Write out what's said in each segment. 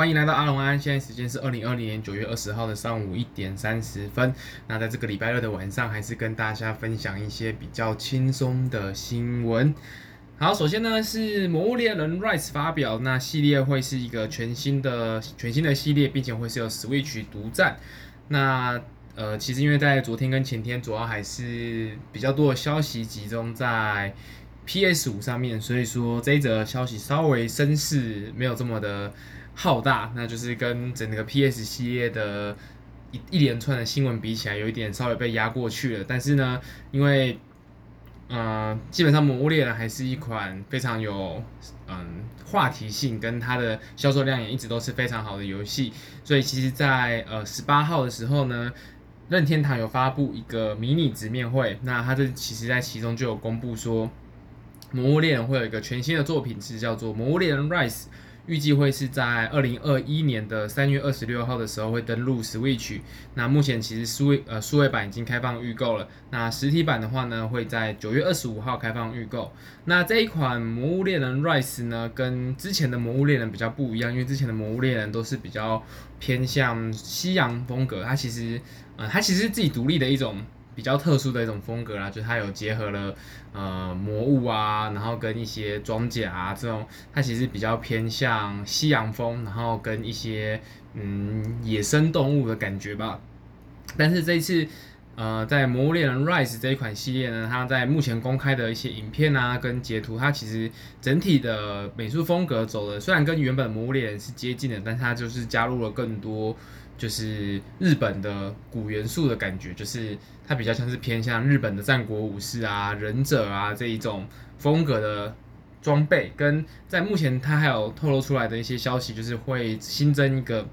欢迎来到阿隆安，现在时间是二零二零年九月二十号的上午一点三十分。那在这个礼拜二的晚上，还是跟大家分享一些比较轻松的新闻。好，首先呢是《魔物猎人 Rise》发表，那系列会是一个全新的全新的系列，并且会是由 Switch 独占。那呃，其实因为在昨天跟前天，主要还是比较多的消息集中在 PS 五上面，所以说这一则消息稍微声势没有这么的浩大，那就是跟整个 PS 系列的一一连串的新闻比起来，有一点稍微被压过去了。但是呢，因为呃，基本上《魔物猎人》还是一款非常有嗯话题性，跟它的销售量也一直都是非常好的游戏，所以其实在呃十八号的时候呢，任天堂有发布一个迷你直面会，那它这其实在其中就有公布说。《魔物猎人》会有一个全新的作品，是叫做《魔物猎人 Rise》，预计会是在二零二一年的三月二十六号的时候会登陆 Switch。那目前其实数位呃数位版已经开放预购了，那实体版的话呢，会在九月二十五号开放预购。那这一款《魔物猎人 Rise》呢，跟之前的《魔物猎人》比较不一样，因为之前的《魔物猎人》都是比较偏向西洋风格，它其实呃它其实是自己独立的一种。比较特殊的一种风格啦，就是它有结合了呃魔物啊，然后跟一些装甲啊这种，它其实比较偏向西洋风，然后跟一些嗯野生动物的感觉吧。但是这一次呃在《魔物猎人 Rise》这一款系列呢，它在目前公开的一些影片啊跟截图，它其实整体的美术风格走的虽然跟原本《魔物猎人》是接近的，但它就是加入了更多。就是日本的古元素的感觉，就是它比较像是偏向日本的战国武士啊、忍者啊这一种风格的装备，跟在目前它还有透露出来的一些消息，就是会新增一个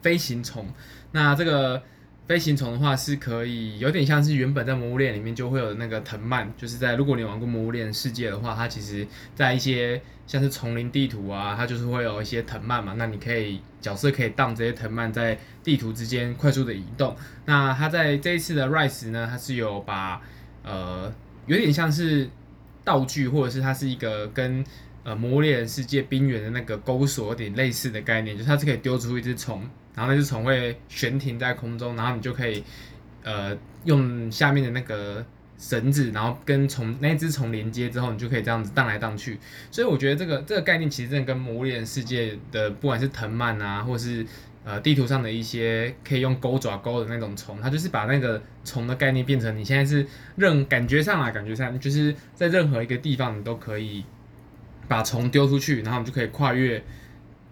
飞行虫，那这个。飞行虫的话是可以有点像是原本在魔物链里面就会有的那个藤蔓，就是在如果你玩过魔物链世界的话，它其实在一些像是丛林地图啊，它就是会有一些藤蔓嘛，那你可以角色可以荡这些藤蔓在地图之间快速的移动。那它在这一次的 Rise 呢，它是有把呃有点像是道具，或者是它是一个跟呃魔猎人世界冰原的那个钩索有点类似的概念，就是它是可以丢出一只虫。然后那只虫会悬停在空中，然后你就可以，呃，用下面的那个绳子，然后跟虫那只虫连接之后，你就可以这样子荡来荡去。所以我觉得这个这个概念其实真的跟《魔猎人世界》的不管是藤蔓啊，或是呃地图上的一些可以用钩爪钩的那种虫，它就是把那个虫的概念变成你现在是任感觉上啊，感觉上就是在任何一个地方你都可以把虫丢出去，然后你就可以跨越。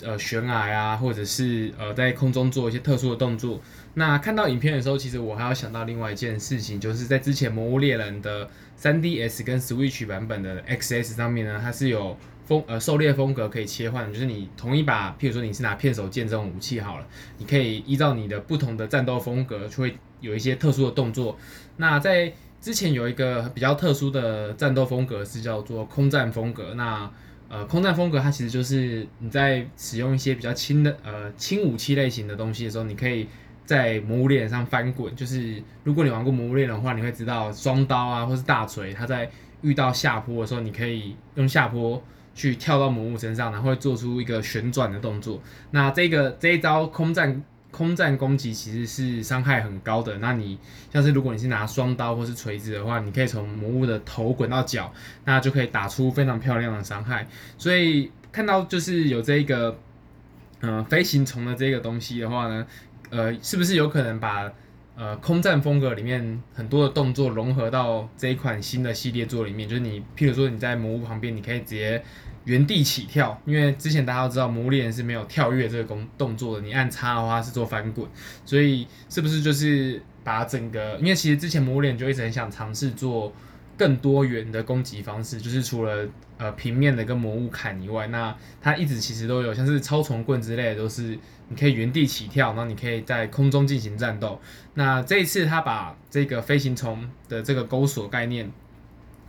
呃，悬崖啊，或者是呃，在空中做一些特殊的动作。那看到影片的时候，其实我还要想到另外一件事情，就是在之前《魔物猎人》的 3DS 跟 Switch 版本的 XS 上面呢，它是有风呃狩猎风格可以切换，就是你同一把，譬如说你是拿片手剑这种武器好了，你可以依照你的不同的战斗风格，就会有一些特殊的动作。那在之前有一个比较特殊的战斗风格是叫做空战风格，那。呃，空战风格它其实就是你在使用一些比较轻的呃轻武器类型的东西的时候，你可以在魔物猎人上翻滚。就是如果你玩过魔物猎人的话，你会知道双刀啊或是大锤，它在遇到下坡的时候，你可以用下坡去跳到魔物身上，然后会做出一个旋转的动作。那这个这一招空战。空战攻击其实是伤害很高的。那你像是如果你是拿双刀或是锤子的话，你可以从魔物的头滚到脚，那就可以打出非常漂亮的伤害。所以看到就是有这个呃飞行虫的这个东西的话呢，呃，是不是有可能把呃空战风格里面很多的动作融合到这一款新的系列作里面？就是你譬如说你在魔物旁边，你可以直接。原地起跳，因为之前大家都知道魔物猎人是没有跳跃这个工动作的，你按叉的话是做翻滚，所以是不是就是把整个？因为其实之前魔物猎人就一直很想尝试做更多元的攻击方式，就是除了呃平面的跟魔物砍以外，那它一直其实都有像是超虫棍之类的，都是你可以原地起跳，然后你可以在空中进行战斗。那这一次他把这个飞行虫的这个钩索概念。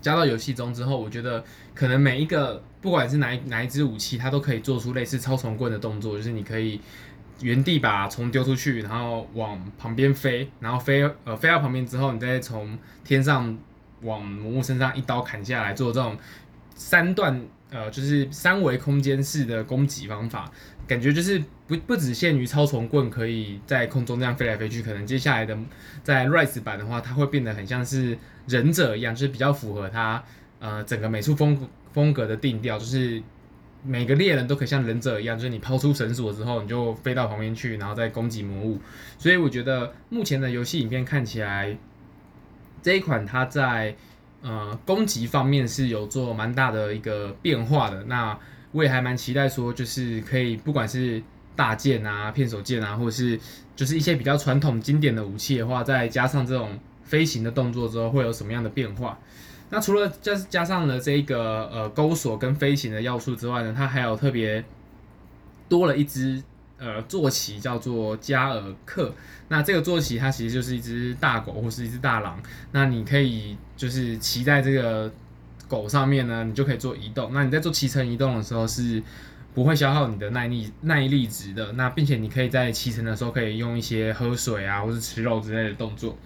加到游戏中之后，我觉得可能每一个不管是哪一哪一支武器，它都可以做出类似超虫棍的动作，就是你可以原地把虫丢出去，然后往旁边飞，然后飞呃飞到旁边之后，你再从天上往魔物身上一刀砍下来，做这种三段呃，就是三维空间式的攻击方法，感觉就是不不只限于超虫棍可以在空中这样飞来飞去，可能接下来的在 Rise 版的话，它会变得很像是忍者一样，就是比较符合它呃整个美术风格风格的定调，就是每个猎人都可以像忍者一样，就是你抛出绳索之后，你就飞到旁边去，然后再攻击魔物。所以我觉得目前的游戏影片看起来，这一款它在。呃，攻击方面是有做蛮大的一个变化的。那我也还蛮期待说，就是可以不管是大剑啊、片手剑啊，或是就是一些比较传统经典的武器的话，再加上这种飞行的动作之后，会有什么样的变化？那除了加加上了这个呃钩锁跟飞行的要素之外呢，它还有特别多了一只。呃，坐骑叫做加尔克，那这个坐骑它其实就是一只大狗或是一只大狼，那你可以就是骑在这个狗上面呢，你就可以做移动。那你在做骑乘移动的时候是不会消耗你的耐力耐力值的，那并且你可以在骑乘的时候可以用一些喝水啊或是吃肉之类的动作。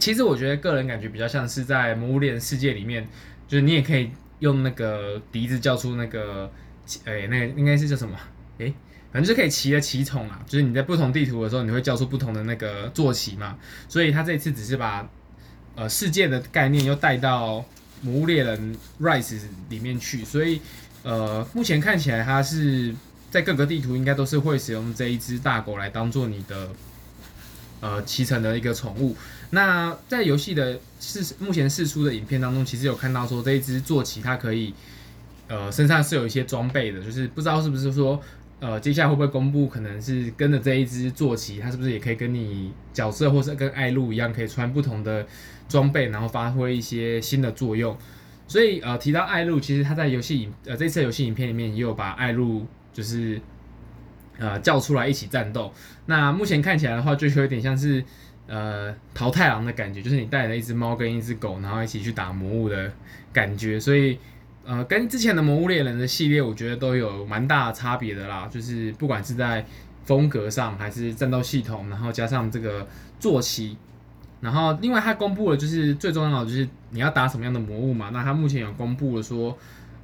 其实我觉得个人感觉比较像是在魔物猎人世界里面，就是你也可以用那个笛子叫出那个，哎、那个应该是叫什么？哎、反正就可以骑的骑宠啊，就是你在不同地图的时候，你会叫出不同的那个坐骑嘛。所以他这次只是把呃世界的概念又带到魔物猎人 Rise 里面去，所以呃目前看起来它是在各个地图应该都是会使用这一只大狗来当做你的呃骑乘的一个宠物。那在游戏的试目前试出的影片当中，其实有看到说这一只坐骑它可以呃身上是有一些装备的，就是不知道是不是说。呃，接下来会不会公布？可能是跟着这一只坐骑，它是不是也可以跟你角色，或是跟艾露一样，可以穿不同的装备，然后发挥一些新的作用？所以呃，提到艾露，其实他在游戏影呃这次游戏影片里面也有把艾露就是呃叫出来一起战斗。那目前看起来的话，就有点像是呃桃太郎的感觉，就是你带了一只猫跟一只狗，然后一起去打魔物的感觉，所以。呃，跟之前的《魔物猎人》的系列，我觉得都有蛮大的差别的啦。就是不管是在风格上，还是战斗系统，然后加上这个坐骑，然后另外它公布了，就是最重要的就是你要打什么样的魔物嘛。那它目前有公布了说，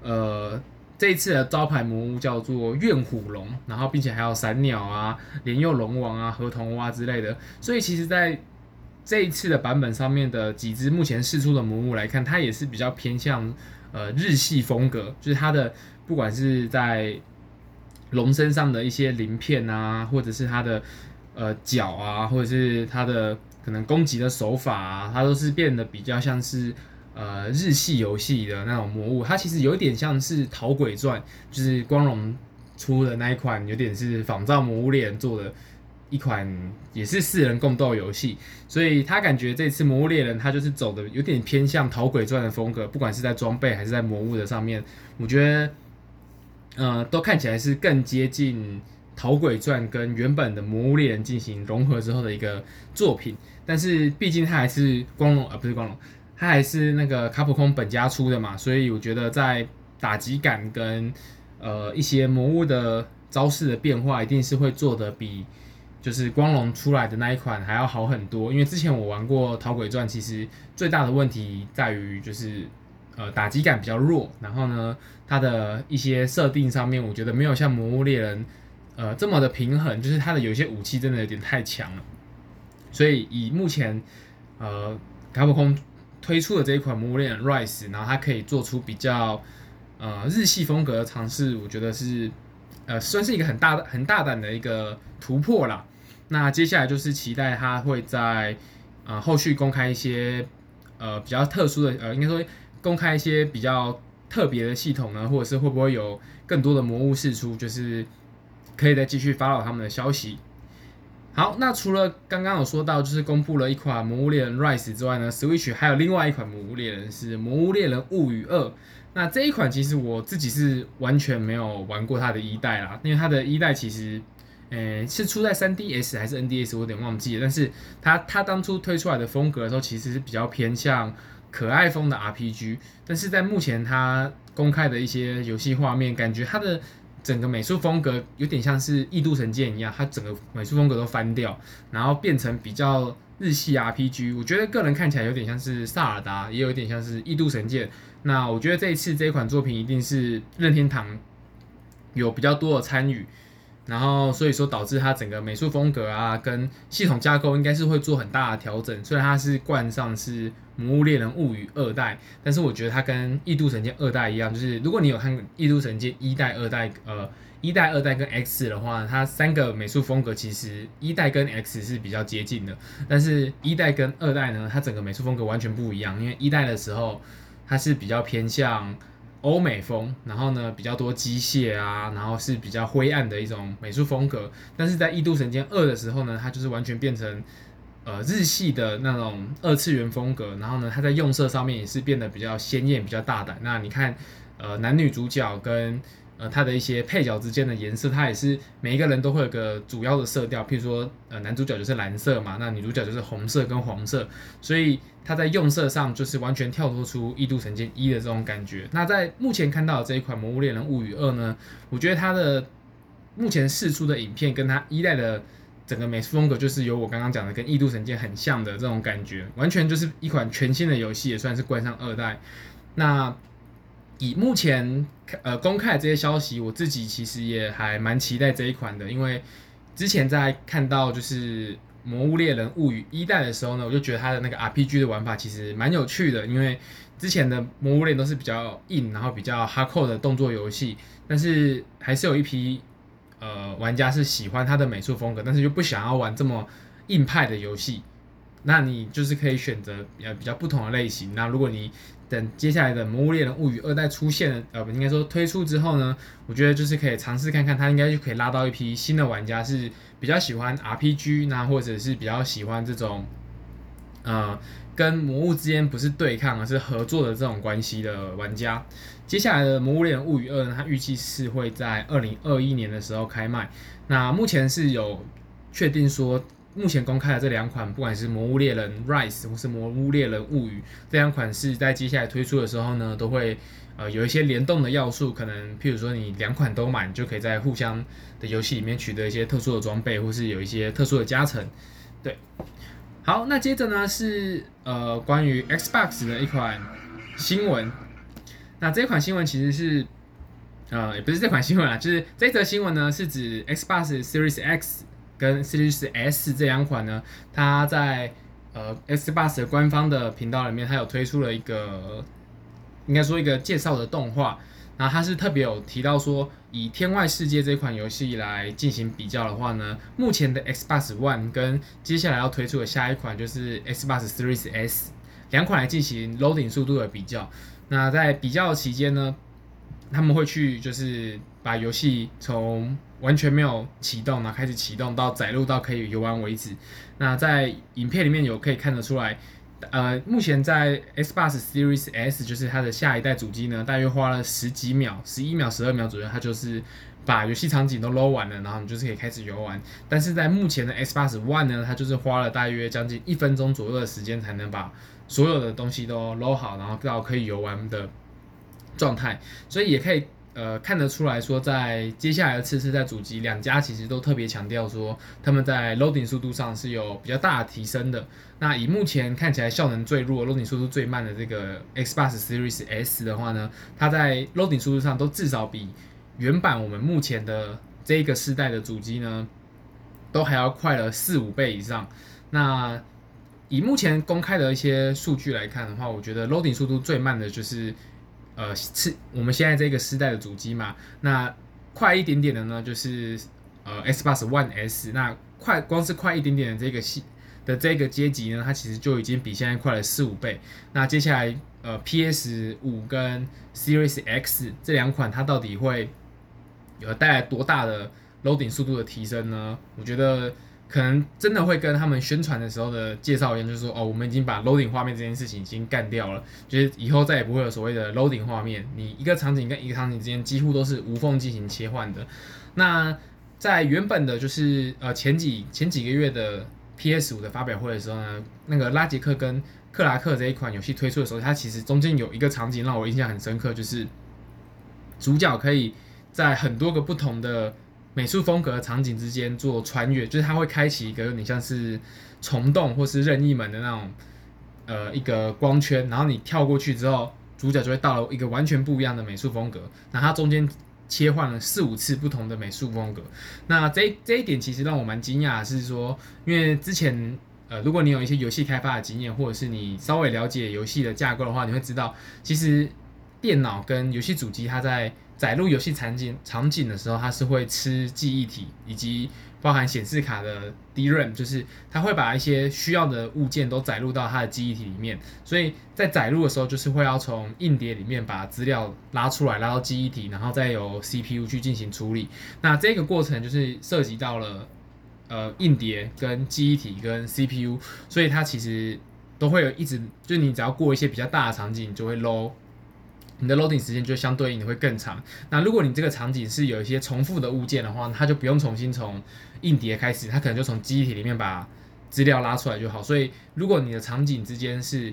呃，这一次的招牌魔物叫做怨虎龙，然后并且还有闪鸟啊、莲幼龙王啊、河童蛙之类的。所以其实，在这一次的版本上面的几只目前试出的魔物来看，它也是比较偏向。呃，日系风格就是它的，不管是在龙身上的一些鳞片啊，或者是它的呃脚啊，或者是它的可能攻击的手法啊，它都是变得比较像是呃日系游戏的那种魔物。它其实有点像是《讨鬼传》，就是光荣出的那一款，有点是仿造《魔物猎人》做的。一款也是四人共斗游戏，所以他感觉这次《魔物猎人》他就是走的有点偏向《讨鬼传》的风格，不管是在装备还是在魔物的上面，我觉得，呃，都看起来是更接近《讨鬼传》跟原本的《魔物猎人》进行融合之后的一个作品。但是毕竟它还是光荣，呃，不是光荣，它还是那个卡普空本家出的嘛，所以我觉得在打击感跟呃一些魔物的招式的变化，一定是会做的比。就是光荣出来的那一款还要好很多，因为之前我玩过《讨鬼传》，其实最大的问题在于就是呃打击感比较弱，然后呢它的一些设定上面，我觉得没有像《魔物猎人》呃这么的平衡，就是它的有些武器真的有点太强了。所以以目前呃卡普空推出的这一款《魔物猎人 Rise》，然后它可以做出比较呃日系风格的尝试，我觉得是呃算是一个很大很大胆的一个突破啦。那接下来就是期待他会在呃后续公开一些呃比较特殊的呃应该说公开一些比较特别的系统呢，或者是会不会有更多的魔物释出，就是可以再继续发到他们的消息。好，那除了刚刚有说到就是公布了一款《魔物猎人 Rise》之外呢，Switch 还有另外一款《魔物猎人》是《魔物猎人物语二》。那这一款其实我自己是完全没有玩过它的一代啦，因为它的一代其实。诶，是出在 3DS 还是 NDS？我有点忘记了。但是它它当初推出来的风格的时候，其实是比较偏向可爱风的 RPG。但是在目前它公开的一些游戏画面，感觉它的整个美术风格有点像是《异度神剑》一样，它整个美术风格都翻掉，然后变成比较日系 RPG。我觉得个人看起来有点像是萨尔达，也有一点像是《异度神剑》。那我觉得这一次这一款作品一定是任天堂有比较多的参与。然后，所以说导致它整个美术风格啊，跟系统架构应该是会做很大的调整。虽然它是冠上是《魔物猎人物语二代》，但是我觉得它跟《异度神剑二代》一样，就是如果你有看《异度神剑一代、二代》，呃，一代、二代跟 X 的话，它三个美术风格其实一代跟 X 是比较接近的，但是一代跟二代呢，它整个美术风格完全不一样。因为一代的时候，它是比较偏向。欧美风，然后呢，比较多机械啊，然后是比较灰暗的一种美术风格。但是在《异度神剑二》的时候呢，它就是完全变成呃日系的那种二次元风格。然后呢，它在用色上面也是变得比较鲜艳、比较大胆。那你看，呃，男女主角跟呃，它的一些配角之间的颜色，它也是每一个人都会有个主要的色调，譬如说，呃，男主角就是蓝色嘛，那女主角就是红色跟黄色，所以它在用色上就是完全跳脱出《异度神剑一》的这种感觉。那在目前看到的这一款《魔物猎人物语二》呢，我觉得它的目前试出的影片跟它一代的整个美术风格，就是有我刚刚讲的跟《异度神剑》很像的这种感觉，完全就是一款全新的游戏，也算是冠上二代。那以目前呃公开的这些消息，我自己其实也还蛮期待这一款的，因为之前在看到就是《魔物猎人物语》一代的时候呢，我就觉得它的那个 RPG 的玩法其实蛮有趣的，因为之前的《魔物猎》都是比较硬，然后比较 hardcore 的动作游戏，但是还是有一批呃玩家是喜欢它的美术风格，但是又不想要玩这么硬派的游戏，那你就是可以选择呃比较不同的类型。那如果你等接下来的《魔物猎人物语二代》出现了，呃，应该说推出之后呢，我觉得就是可以尝试看看，它应该就可以拉到一批新的玩家，是比较喜欢 RPG，那或者是比较喜欢这种，呃，跟魔物之间不是对抗而是合作的这种关系的玩家。接下来的《魔物猎人物语二》呢，它预计是会在二零二一年的时候开卖，那目前是有确定说。目前公开的这两款，不管是《魔物猎人 Rise》或是《魔物猎人物语》这两款，是在接下来推出的时候呢，都会呃有一些联动的要素，可能譬如说你两款都买，就可以在互相的游戏里面取得一些特殊的装备，或是有一些特殊的加成。对，好，那接着呢是呃关于 Xbox 的一款新闻，那这款新闻其实是呃也不是这款新闻啊，就是这则新闻呢是指 Xbox Series X。跟 Series S 这两款呢，它在呃 Xbox 的官方的频道里面，它有推出了一个，应该说一个介绍的动画。然后它是特别有提到说，以《天外世界》这款游戏来进行比较的话呢，目前的 Xbox One 跟接下来要推出的下一款就是 Xbox Series S 两款来进行 loading 速度的比较。那在比较期间呢，他们会去就是把游戏从完全没有启动，然后开始启动到载入到可以游玩为止。那在影片里面有可以看得出来，呃，目前在 Xbox Series S 就是它的下一代主机呢，大约花了十几秒、十一秒、十二秒左右，它就是把游戏场景都 load 完了，然后你就是可以开始游玩。但是在目前的 Xbox One 呢，它就是花了大约将近一分钟左右的时间，才能把所有的东西都 load 好，然后到可以游玩的状态。所以也可以。呃，看得出来说，在接下来的次世代主机，两家其实都特别强调说，他们在 loading 速度上是有比较大的提升的。那以目前看起来效能最弱、loading 速度最慢的这个 Xbox Series S 的话呢，它在 loading 速度上都至少比原版我们目前的这个世代的主机呢，都还要快了四五倍以上。那以目前公开的一些数据来看的话，我觉得 loading 速度最慢的就是。呃，是我们现在这个时代的主机嘛？那快一点点的呢，就是呃 Xbox One S。那快光是快一点点的这个系的这个阶级呢，它其实就已经比现在快了四五倍。那接下来呃 PS 五跟 Series X 这两款，它到底会有带来多大的 loading 速度的提升呢？我觉得。可能真的会跟他们宣传的时候的介绍一样，就是说，哦，我们已经把 loading 画面这件事情已经干掉了，就是以后再也不会有所谓的 loading 画面，你一个场景跟一个场景之间几乎都是无缝进行切换的。那在原本的，就是呃前几前几个月的 PS 五的发表会的时候呢，那个拉杰克跟克拉克这一款游戏推出的时候，它其实中间有一个场景让我印象很深刻，就是主角可以。在很多个不同的美术风格的场景之间做穿越，就是它会开启一个有点像是虫洞或是任意门的那种呃一个光圈，然后你跳过去之后，主角就会到了一个完全不一样的美术风格。那它中间切换了四五次不同的美术风格，那这这一点其实让我蛮惊讶，是说因为之前呃如果你有一些游戏开发的经验，或者是你稍微了解游戏的架构的话，你会知道其实电脑跟游戏主机它在载入游戏场景场景的时候，它是会吃记忆体，以及包含显示卡的 DRAM，就是它会把一些需要的物件都载入到它的记忆体里面。所以在载入的时候，就是会要从硬碟里面把资料拉出来，拉到记忆体，然后再由 CPU 去进行处理。那这个过程就是涉及到了呃硬碟跟记忆体跟 CPU，所以它其实都会有一直，就你只要过一些比较大的场景，就会 low。你的 loading 时间就相对应的会更长。那如果你这个场景是有一些重复的物件的话，它就不用重新从硬碟开始，它可能就从记忆体里面把资料拉出来就好。所以，如果你的场景之间是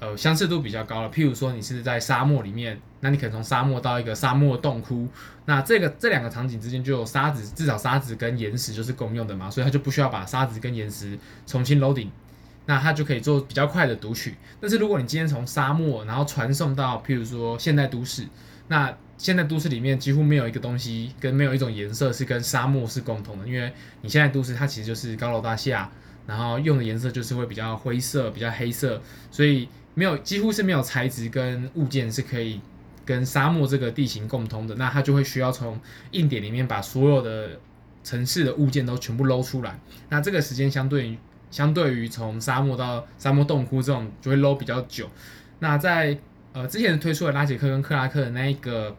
呃相似度比较高的，譬如说你是在沙漠里面，那你可能从沙漠到一个沙漠洞窟，那这个这两个场景之间就有沙子，至少沙子跟岩石就是共用的嘛，所以它就不需要把沙子跟岩石重新 loading。那它就可以做比较快的读取，但是如果你今天从沙漠然后传送到，譬如说现代都市，那现代都市里面几乎没有一个东西跟没有一种颜色是跟沙漠是共同的，因为你现在都市它其实就是高楼大厦，然后用的颜色就是会比较灰色、比较黑色，所以没有几乎是没有材质跟物件是可以跟沙漠这个地形共通的，那它就会需要从硬点里面把所有的城市的物件都全部捞出来，那这个时间相对于。相对于从沙漠到沙漠洞窟这种就会 load 比较久。那在呃之前推出的拉杰克跟克拉克的那一个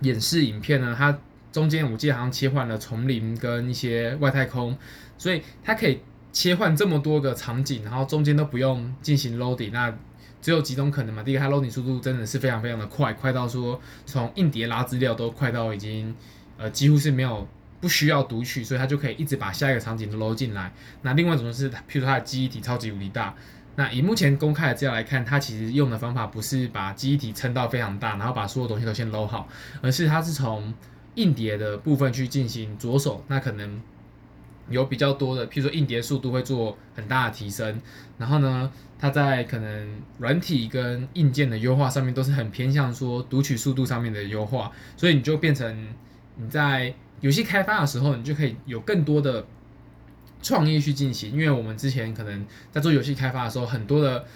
演示影片呢，它中间我记得好像切换了丛林跟一些外太空，所以它可以切换这么多个场景，然后中间都不用进行 loading。那只有几种可能嘛，第一个它 loading 速度真的是非常非常的快，快到说从硬碟拉资料都快到已经呃几乎是没有。不需要读取，所以它就可以一直把下一个场景都搂进来。那另外一种是，譬如说它的记忆体超级无敌大。那以目前公开的资料来看，它其实用的方法不是把记忆体撑到非常大，然后把所有东西都先搂好，而是它是从硬碟的部分去进行着手。那可能有比较多的，譬如说硬碟速度会做很大的提升。然后呢，它在可能软体跟硬件的优化上面都是很偏向说读取速度上面的优化，所以你就变成你在。游戏开发的时候，你就可以有更多的创意去进行，因为我们之前可能在做游戏开发的时候，很多的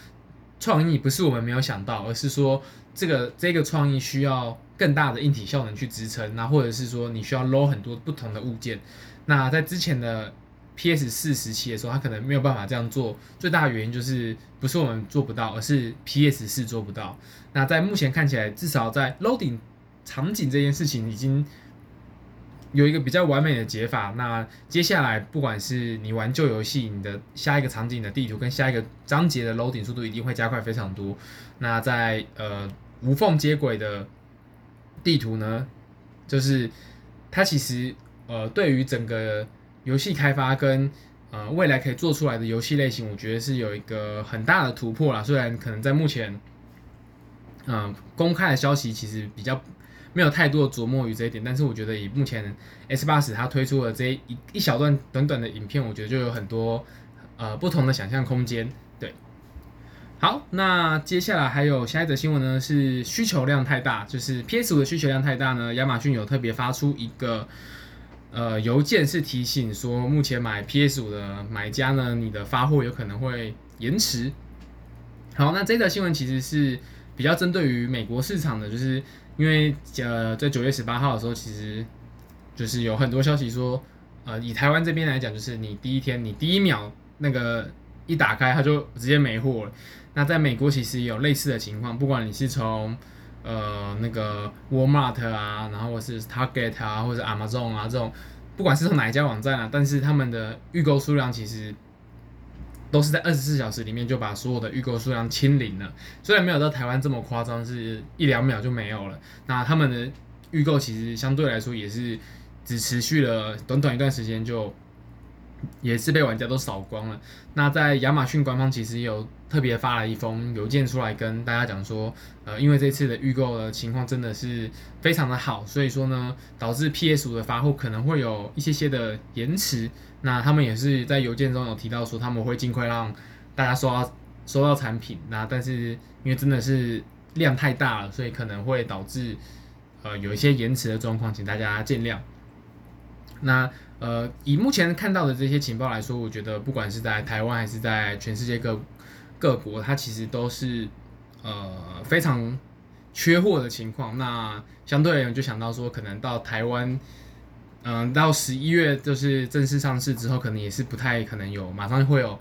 创意不是我们没有想到，而是说这个这个创意需要更大的硬体效能去支撑，那或者是说你需要 load 很多不同的物件。那在之前的 PS 四时期的时候，它可能没有办法这样做，最大的原因就是不是我们做不到，而是 PS 四做不到。那在目前看起来，至少在 loading 场景这件事情已经。有一个比较完美的解法。那接下来，不管是你玩旧游戏，你的下一个场景的地图跟下一个章节的 loading 速度一定会加快非常多。那在呃无缝接轨的地图呢，就是它其实呃对于整个游戏开发跟呃未来可以做出来的游戏类型，我觉得是有一个很大的突破啦。虽然可能在目前嗯、公开的消息其实比较。没有太多的琢磨于这一点，但是我觉得以目前 S 八十它推出的这一一小段短短的影片，我觉得就有很多呃不同的想象空间。对，好，那接下来还有下一则新闻呢，是需求量太大，就是 PS 五的需求量太大呢，亚马逊有特别发出一个呃邮件，是提醒说，目前买 PS 五的买家呢，你的发货有可能会延迟。好，那这则新闻其实是比较针对于美国市场的，就是。因为呃，在九月十八号的时候，其实就是有很多消息说，呃，以台湾这边来讲，就是你第一天，你第一秒那个一打开，它就直接没货了。那在美国其实也有类似的情况，不管你是从呃那个 Walmart 啊，然后或是 Target 啊，或者 Amazon 啊这种，不管是从哪一家网站啊，但是他们的预购数量其实。都是在二十四小时里面就把所有的预购数量清零了，虽然没有到台湾这么夸张，是一两秒就没有了。那他们的预购其实相对来说也是只持续了短短一段时间就也是被玩家都扫光了。那在亚马逊官方其实有特别发了一封邮件出来跟大家讲说，呃，因为这次的预购的情况真的是非常的好，所以说呢，导致 PS5 的发货可能会有一些些的延迟。那他们也是在邮件中有提到说，他们会尽快让大家收到收到产品。那但是因为真的是量太大了，所以可能会导致呃有一些延迟的状况，请大家见谅。那呃，以目前看到的这些情报来说，我觉得不管是在台湾还是在全世界各各国，它其实都是呃非常缺货的情况。那相对而言，就想到说，可能到台湾，嗯、到十一月就是正式上市之后，可能也是不太可能有马上会有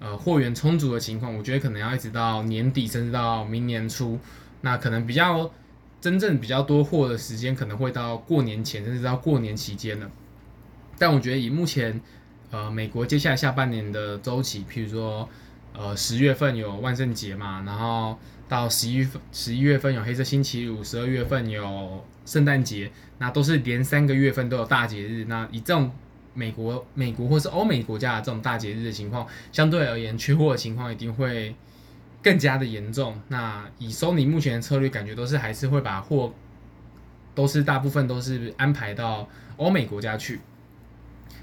呃货源充足的情况。我觉得可能要一直到年底，甚至到明年初，那可能比较真正比较多货的时间，可能会到过年前，甚至到过年期间了。但我觉得以目前，呃，美国接下来下半年的周期，譬如说，呃，十月份有万圣节嘛，然后到十一月份，十一月份有黑色星期五，十二月份有圣诞节，那都是连三个月份都有大节日。那以这种美国、美国或是欧美国家的这种大节日的情况，相对而言，缺货的情况一定会更加的严重。那以 Sony 目前的策略，感觉都是还是会把货，都是大部分都是安排到欧美国家去。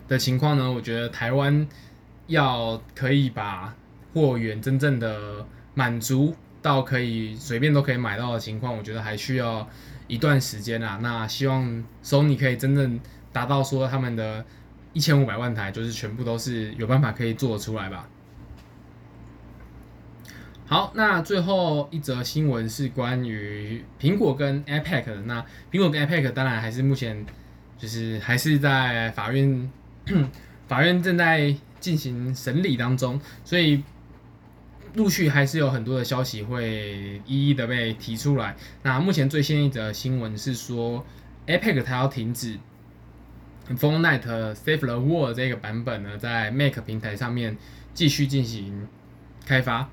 的情况呢，我觉得台湾要可以把货源真正的满足到可以随便都可以买到的情况，我觉得还需要一段时间啊。那希望 Sony 可以真正达到说他们的一千五百万台，就是全部都是有办法可以做出来吧。好，那最后一则新闻是关于苹果跟 iPad 的。那苹果跟 iPad 当然还是目前就是还是在法院。法院正在进行审理当中，所以陆续还是有很多的消息会一一的被提出来。那目前最新一则新闻是说，Epic 它要停止 Fortnite Save the World 这个版本呢，在 Mac 平台上面继续进行开发。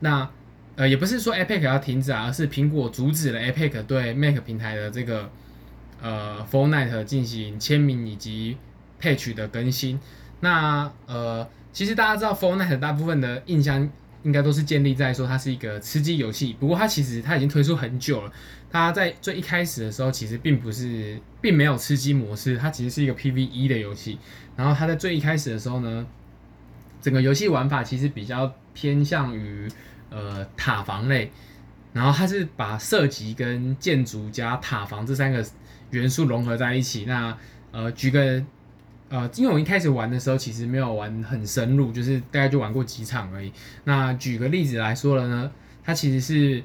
那呃，也不是说 Epic 要停止啊，而是苹果阻止了 Epic 对 Mac 平台的这个呃 Fortnite 进行签名以及。Patch 的更新，那呃，其实大家知道《Fortnite》大部分的印象应该都是建立在说它是一个吃鸡游戏。不过它其实它已经推出很久了，它在最一开始的时候其实并不是，并没有吃鸡模式，它其实是一个 PVE 的游戏。然后它在最一开始的时候呢，整个游戏玩法其实比较偏向于呃塔防类，然后它是把射击跟建筑加塔防这三个元素融合在一起。那呃，举个。呃，因为我一开始玩的时候，其实没有玩很深入，就是大概就玩过几场而已。那举个例子来说了呢，它其实是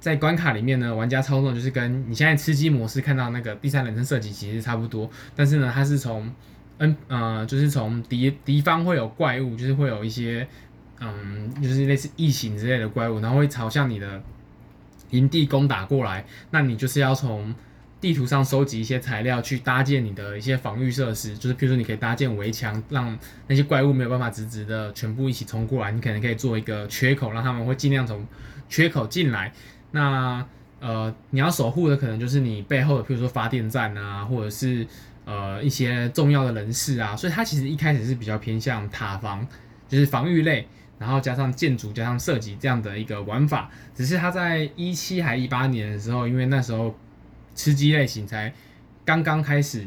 在关卡里面呢，玩家操作就是跟你现在吃鸡模式看到那个第三人称射击其实差不多，但是呢，它是从嗯呃，就是从敌敌方会有怪物，就是会有一些嗯，就是类似异形之类的怪物，然后会朝向你的营地攻打过来，那你就是要从。地图上收集一些材料，去搭建你的一些防御设施，就是譬如说你可以搭建围墙，让那些怪物没有办法直直的全部一起冲过来。你可能可以做一个缺口，让他们会尽量从缺口进来。那呃，你要守护的可能就是你背后的，譬如说发电站啊，或者是呃一些重要的人士啊。所以它其实一开始是比较偏向塔防，就是防御类，然后加上建筑加上射击这样的一个玩法。只是它在一七还一八年的时候，因为那时候。吃鸡类型才刚刚开始，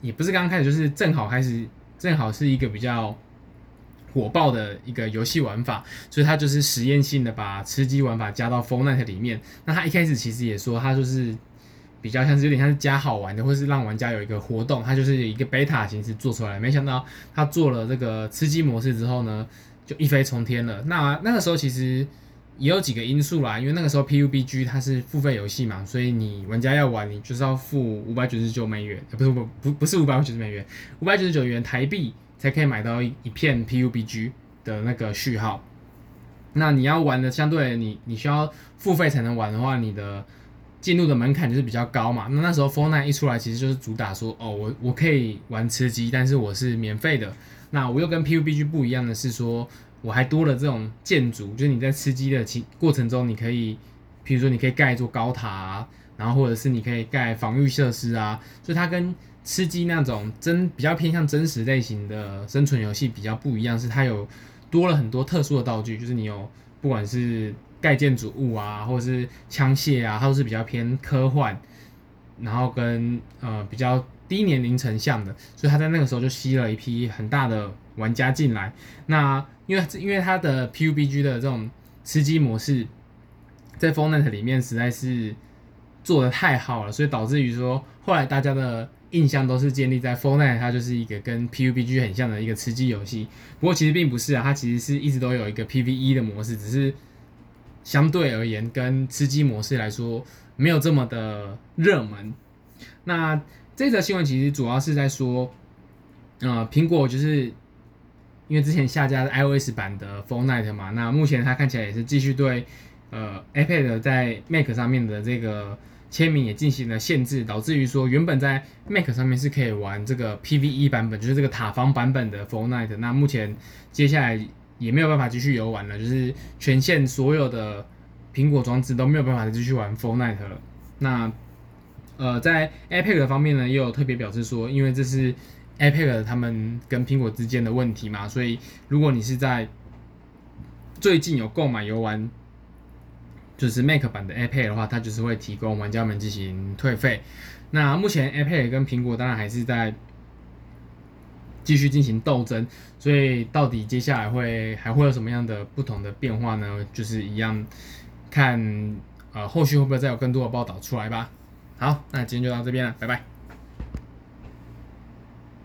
也不是刚开始，就是正好开始，正好是一个比较火爆的一个游戏玩法，所以他就是实验性的把吃鸡玩法加到 Fortnite 里面。那他一开始其实也说，他就是比较像是有点像是加好玩的，或是让玩家有一个活动，他就是一个 beta 形式做出来。没想到他做了这个吃鸡模式之后呢，就一飞冲天了。那那个时候其实。也有几个因素啦，因为那个时候 PUBG 它是付费游戏嘛，所以你玩家要玩，你就是要付五百九十九美元，不是不不不是五百九十美元，五百九十九元台币才可以买到一片 PUBG 的那个序号。那你要玩的相对你你需要付费才能玩的话，你的进入的门槛就是比较高嘛。那那时候 Fortnite 一出来，其实就是主打说，哦，我我可以玩吃鸡，但是我是免费的。那我又跟 PUBG 不一样的是说。我还多了这种建筑，就是你在吃鸡的其过程中，你可以，比如说你可以盖一座高塔啊，然后或者是你可以盖防御设施啊，所以它跟吃鸡那种真比较偏向真实类型的生存游戏比较不一样，是它有多了很多特殊的道具，就是你有不管是盖建筑物啊，或者是枪械啊，它都是比较偏科幻，然后跟呃比较低年龄层向的，所以它在那个时候就吸了一批很大的玩家进来。那因为因为它的 PUBG 的这种吃鸡模式，在 f o r n i t 里面实在是做得太好了，所以导致于说后来大家的。印象都是建立在 f o r n i t 它就是一个跟 PUBG 很像的一个吃鸡游戏。不过其实并不是啊，它其实是一直都有一个 PVE 的模式，只是相对而言跟吃鸡模式来说没有这么的热门。那这则新闻其实主要是在说，呃，苹果就是因为之前下架的 iOS 版的 Fortnite 嘛，那目前它看起来也是继续对呃 iPad 在 Mac 上面的这个。签名也进行了限制，导致于说原本在 Mac 上面是可以玩这个 PVE 版本，就是这个塔防版本的 Fortnite。那目前接下来也没有办法继续游玩了，就是全线所有的苹果装置都没有办法继续玩 Fortnite 了。那呃，在 iPad 方面呢，也有特别表示说，因为这是 iPad 他们跟苹果之间的问题嘛，所以如果你是在最近有购买游玩。就是 Mac 版的 iPad 的话，它就是会提供玩家们进行退费。那目前 iPad 跟苹果当然还是在继续进行斗争，所以到底接下来会还会有什么样的不同的变化呢？就是一样看呃后续会不会再有更多的报道出来吧。好，那今天就到这边了，拜拜。